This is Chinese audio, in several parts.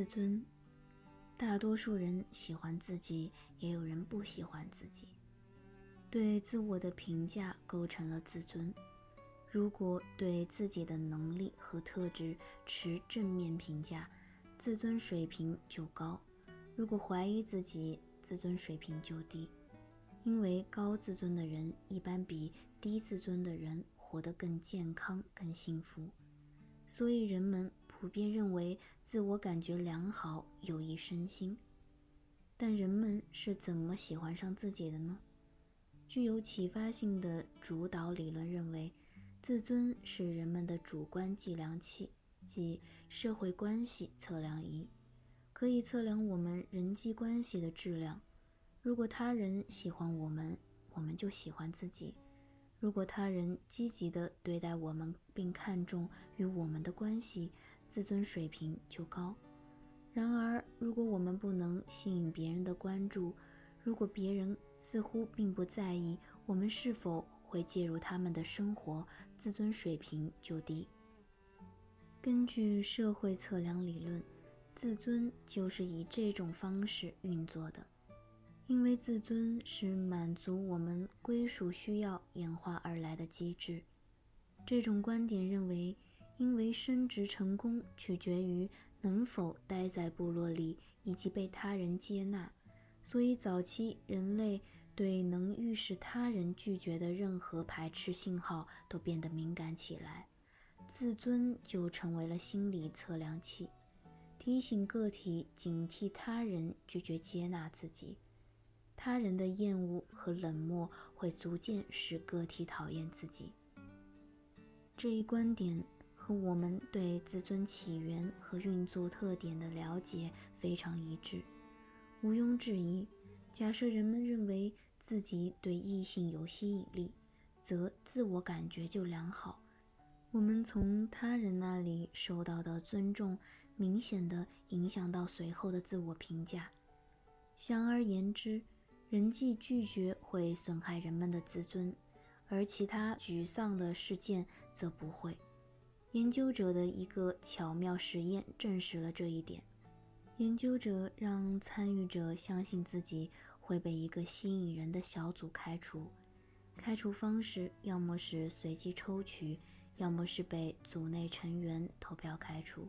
自尊，大多数人喜欢自己，也有人不喜欢自己。对自我的评价构成了自尊。如果对自己的能力和特质持正面评价，自尊水平就高；如果怀疑自己，自尊水平就低。因为高自尊的人一般比低自尊的人活得更健康、更幸福，所以人们普遍认为自我感觉良好有益身心。但人们是怎么喜欢上自己的呢？具有启发性的主导理论认为，自尊是人们的主观计量器，即社会关系测量仪，可以测量我们人际关系的质量。如果他人喜欢我们，我们就喜欢自己；如果他人积极地对待我们，并看重与我们的关系，自尊水平就高。然而，如果我们不能吸引别人的关注，如果别人似乎并不在意我们是否会介入他们的生活，自尊水平就低。根据社会测量理论，自尊就是以这种方式运作的。因为自尊是满足我们归属需要演化而来的机制，这种观点认为，因为升职成功取决于能否待在部落里以及被他人接纳，所以早期人类对能预示他人拒绝的任何排斥信号都变得敏感起来，自尊就成为了心理测量器，提醒个体警惕他人拒绝接纳自己。他人的厌恶和冷漠会逐渐使个体讨厌自己。这一观点我们对自尊起源和运作特点的了解非常一致。毋庸置疑，假设人们认为自己对异性有吸引力，则自我感觉就良好。我们从他人那里受到的尊重，明显的影响到随后的自我评价。想而言之。人际拒绝会损害人们的自尊，而其他沮丧的事件则不会。研究者的一个巧妙实验证实了这一点。研究者让参与者相信自己会被一个吸引人的小组开除，开除方式要么是随机抽取，要么是被组内成员投票开除。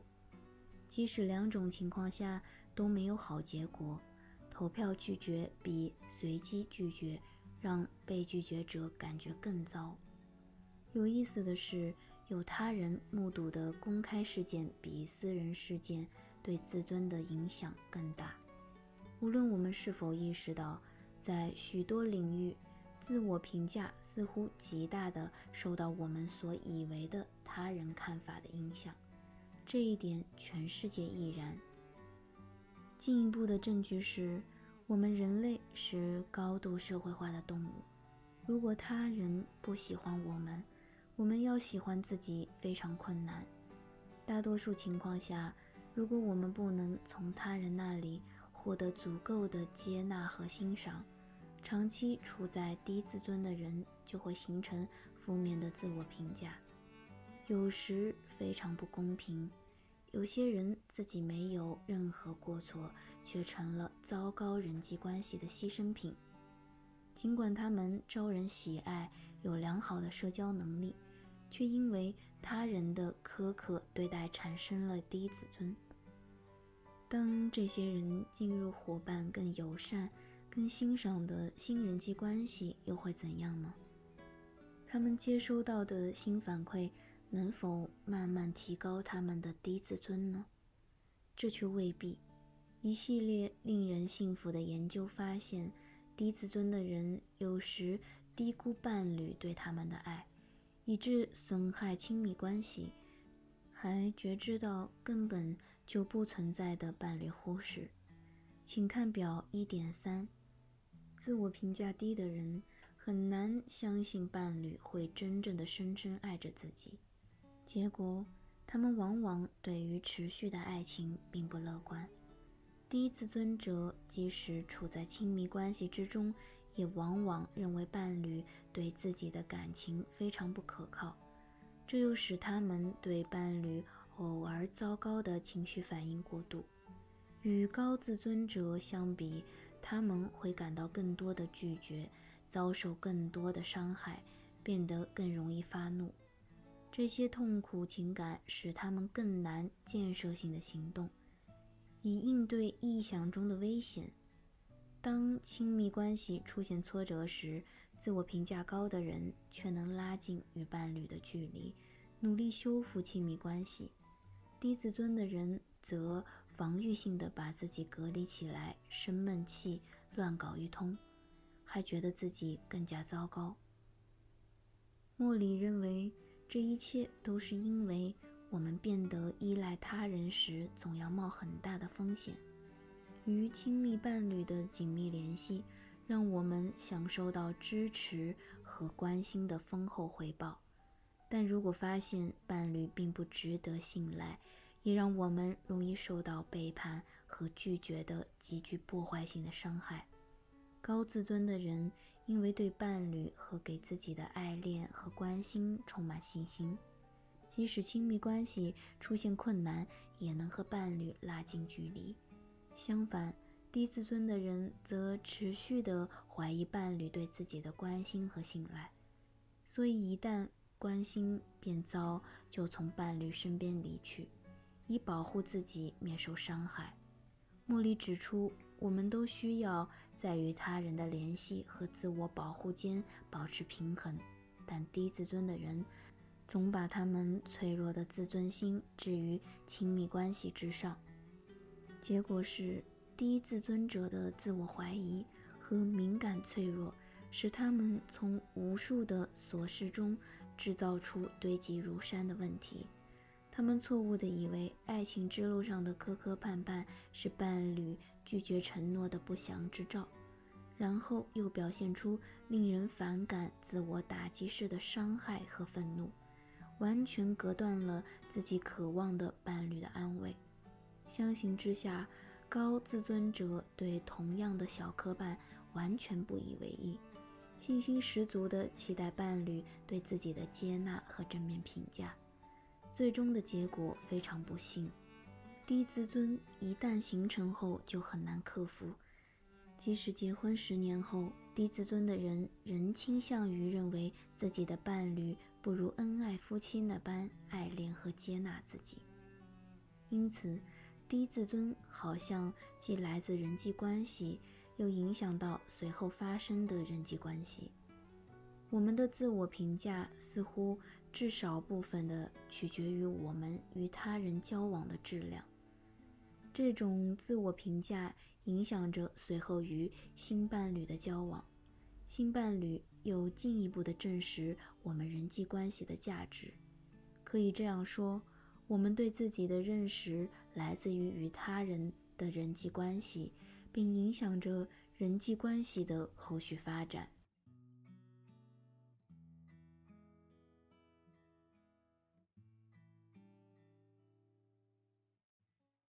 即使两种情况下都没有好结果。投票拒绝比随机拒绝让被拒绝者感觉更糟。有意思的是，有他人目睹的公开事件比私人事件对自尊的影响更大。无论我们是否意识到，在许多领域，自我评价似乎极大地受到我们所以为的他人看法的影响。这一点，全世界亦然。进一步的证据是，我们人类是高度社会化的动物。如果他人不喜欢我们，我们要喜欢自己非常困难。大多数情况下，如果我们不能从他人那里获得足够的接纳和欣赏，长期处在低自尊的人就会形成负面的自我评价，有时非常不公平。有些人自己没有任何过错，却成了糟糕人际关系的牺牲品。尽管他们招人喜爱，有良好的社交能力，却因为他人的苛刻对待产生了低自尊。当这些人进入伙伴更友善、更欣赏的新人际关系，又会怎样呢？他们接收到的新反馈。能否慢慢提高他们的低自尊呢？这却未必。一系列令人信服的研究发现，低自尊的人有时低估伴侣对他们的爱，以致损害亲密关系，还觉知到根本就不存在的伴侣忽视。请看表一点三。自我评价低的人很难相信伴侣会真正的深深爱着自己。结果，他们往往对于持续的爱情并不乐观。低自尊者即使处在亲密关系之中，也往往认为伴侣对自己的感情非常不可靠，这又使他们对伴侣偶尔糟糕的情绪反应过度。与高自尊者相比，他们会感到更多的拒绝，遭受更多的伤害，变得更容易发怒。这些痛苦情感使他们更难建设性的行动，以应对臆想中的危险。当亲密关系出现挫折时，自我评价高的人却能拉近与伴侣的距离，努力修复亲密关系；低自尊的人则防御性的把自己隔离起来，生闷气，乱搞一通，还觉得自己更加糟糕。莫里认为。这一切都是因为我们变得依赖他人时，总要冒很大的风险。与亲密伴侣的紧密联系，让我们享受到支持和关心的丰厚回报；但如果发现伴侣并不值得信赖，也让我们容易受到背叛和拒绝的极具破坏性的伤害。高自尊的人。因为对伴侣和给自己的爱恋和关心充满信心，即使亲密关系出现困难，也能和伴侣拉近距离。相反，低自尊的人则持续地怀疑伴侣对自己的关心和信赖，所以一旦关心变糟，就从伴侣身边离去，以保护自己免受伤害。莫里指出。我们都需要在与他人的联系和自我保护间保持平衡，但低自尊的人总把他们脆弱的自尊心置于亲密关系之上，结果是低自尊者的自我怀疑和敏感脆弱，使他们从无数的琐事中制造出堆积如山的问题。他们错误地以为爱情之路上的磕磕绊绊是伴侣拒绝承诺的不祥之兆，然后又表现出令人反感、自我打击式的伤害和愤怒，完全隔断了自己渴望的伴侣的安慰。相形之下，高自尊者对同样的小磕绊完全不以为意，信心十足地期待伴侣对自己的接纳和正面评价。最终的结果非常不幸，低自尊一旦形成后就很难克服。即使结婚十年后，低自尊的人仍倾向于认为自己的伴侣不如恩爱夫妻那般爱恋和接纳自己。因此，低自尊好像既来自人际关系，又影响到随后发生的人际关系。我们的自我评价似乎。至少部分的取决于我们与他人交往的质量。这种自我评价影响着随后与新伴侣的交往，新伴侣又进一步的证实我们人际关系的价值。可以这样说，我们对自己的认识来自于与他人的人际关系，并影响着人际关系的后续发展。